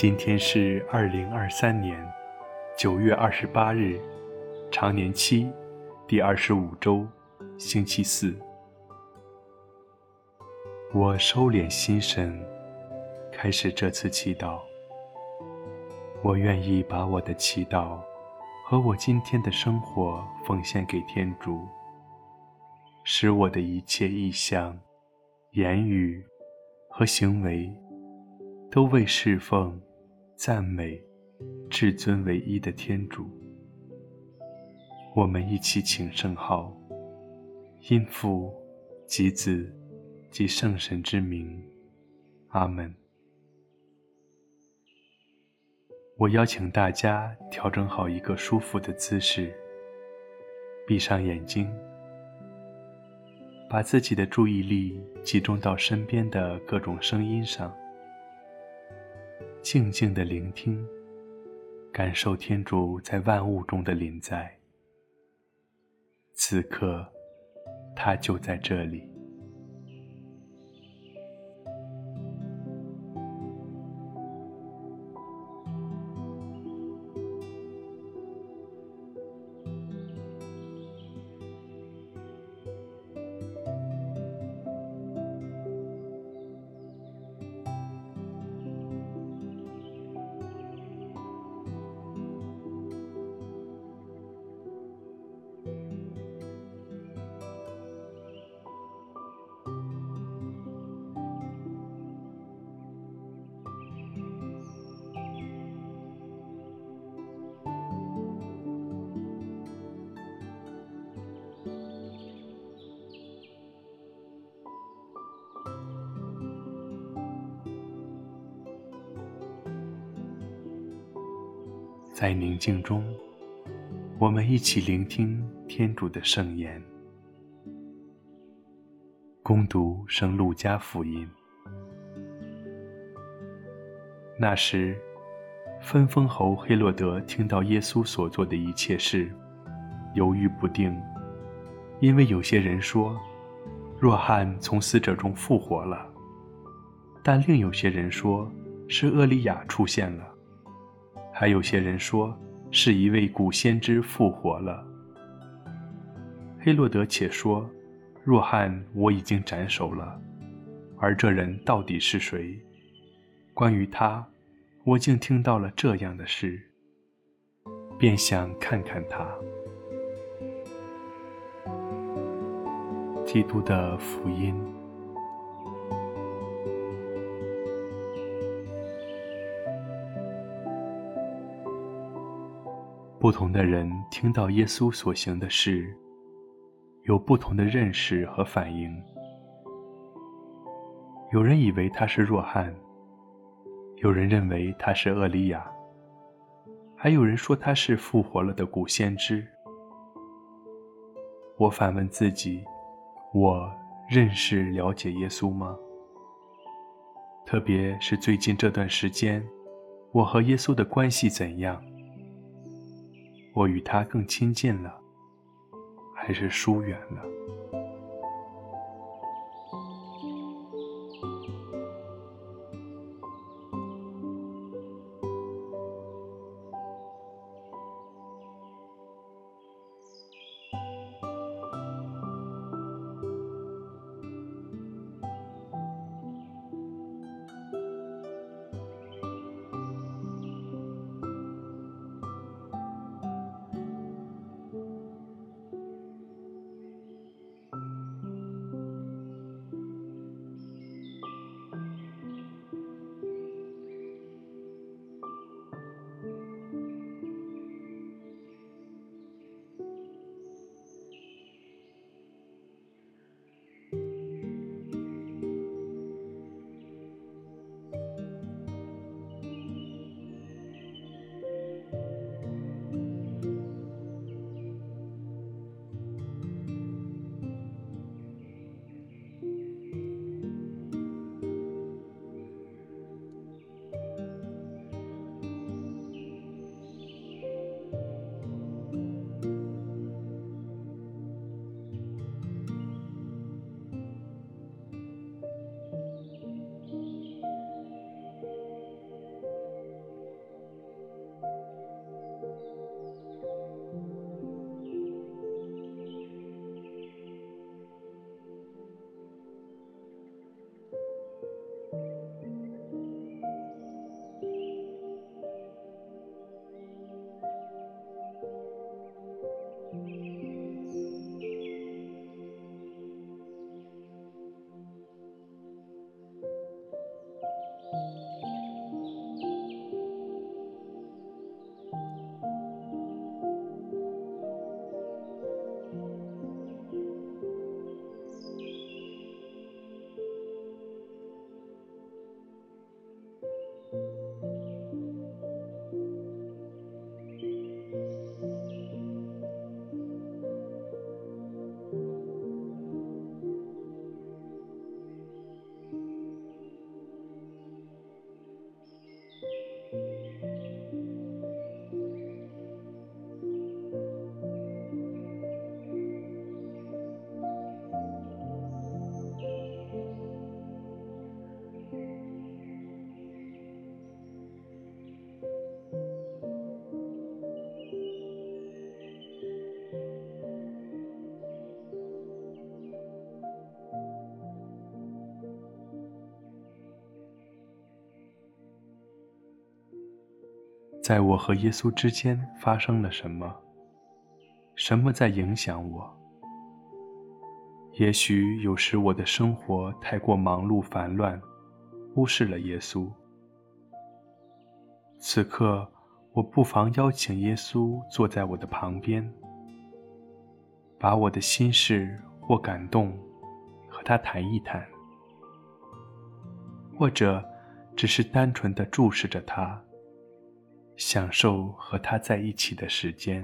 今天是二零二三年九月二十八日，常年期第二十五周，星期四。我收敛心神，开始这次祈祷。我愿意把我的祈祷和我今天的生活奉献给天主，使我的一切意向、言语和行为都为侍奉、赞美至尊唯一的天主。我们一起请圣号，因父及子及圣神之名，阿门。我邀请大家调整好一个舒服的姿势，闭上眼睛，把自己的注意力集中到身边的各种声音上，静静的聆听，感受天主在万物中的临在。此刻，他就在这里。在宁静中，我们一起聆听天主的圣言。攻读圣路加福音。那时，分封侯黑落德听到耶稣所做的一切事，犹豫不定，因为有些人说，若翰从死者中复活了，但另有些人说是厄利亚出现了。还有些人说，是一位古先知复活了。黑洛德且说，若翰我已经斩首了，而这人到底是谁？关于他，我竟听到了这样的事，便想看看他。基督的福音。不同的人听到耶稣所行的事，有不同的认识和反应。有人以为他是若翰，有人认为他是厄利亚，还有人说他是复活了的古先知。我反问自己：我认识了解耶稣吗？特别是最近这段时间，我和耶稣的关系怎样？我与他更亲近了，还是疏远了？在我和耶稣之间发生了什么？什么在影响我？也许有时我的生活太过忙碌烦乱，忽视了耶稣。此刻，我不妨邀请耶稣坐在我的旁边，把我的心事或感动和他谈一谈，或者只是单纯地注视着他。享受和他在一起的时间。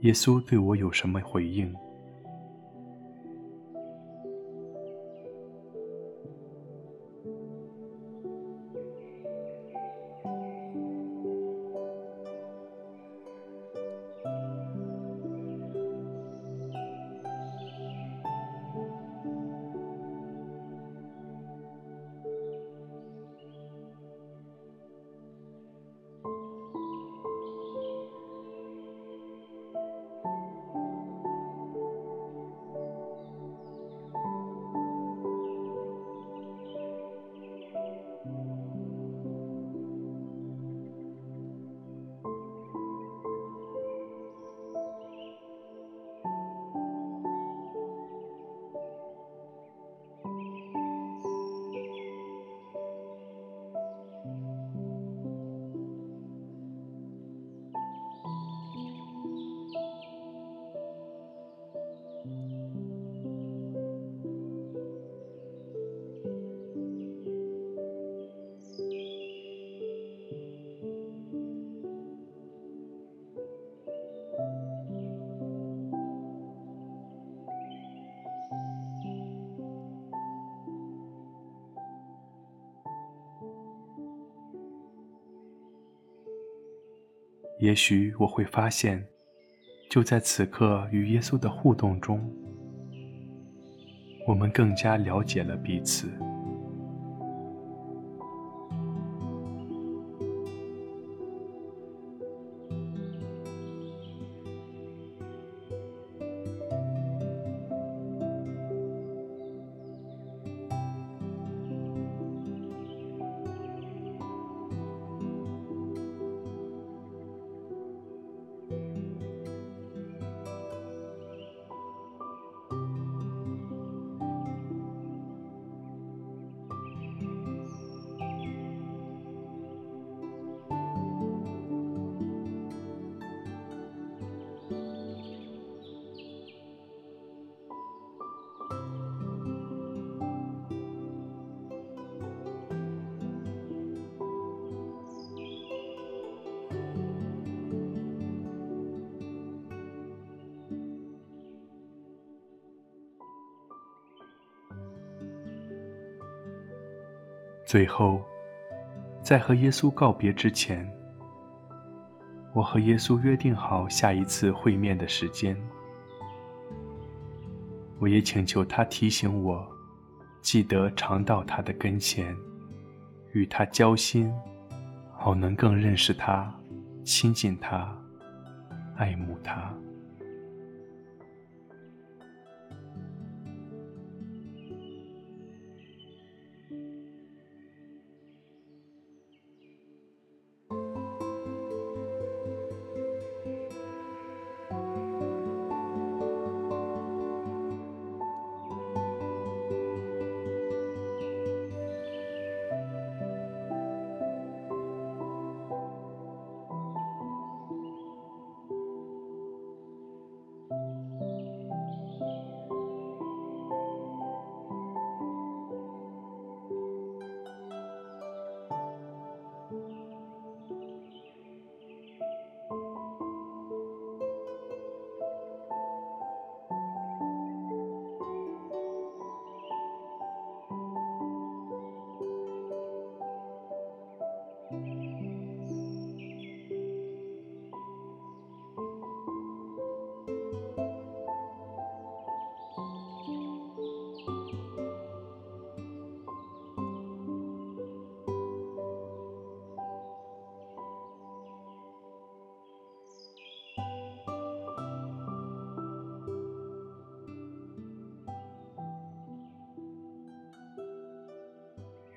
耶稣对我有什么回应？也许我会发现，就在此刻与耶稣的互动中，我们更加了解了彼此。最后，在和耶稣告别之前，我和耶稣约定好下一次会面的时间。我也请求他提醒我，记得常到他的跟前，与他交心，好能更认识他、亲近他、爱慕他。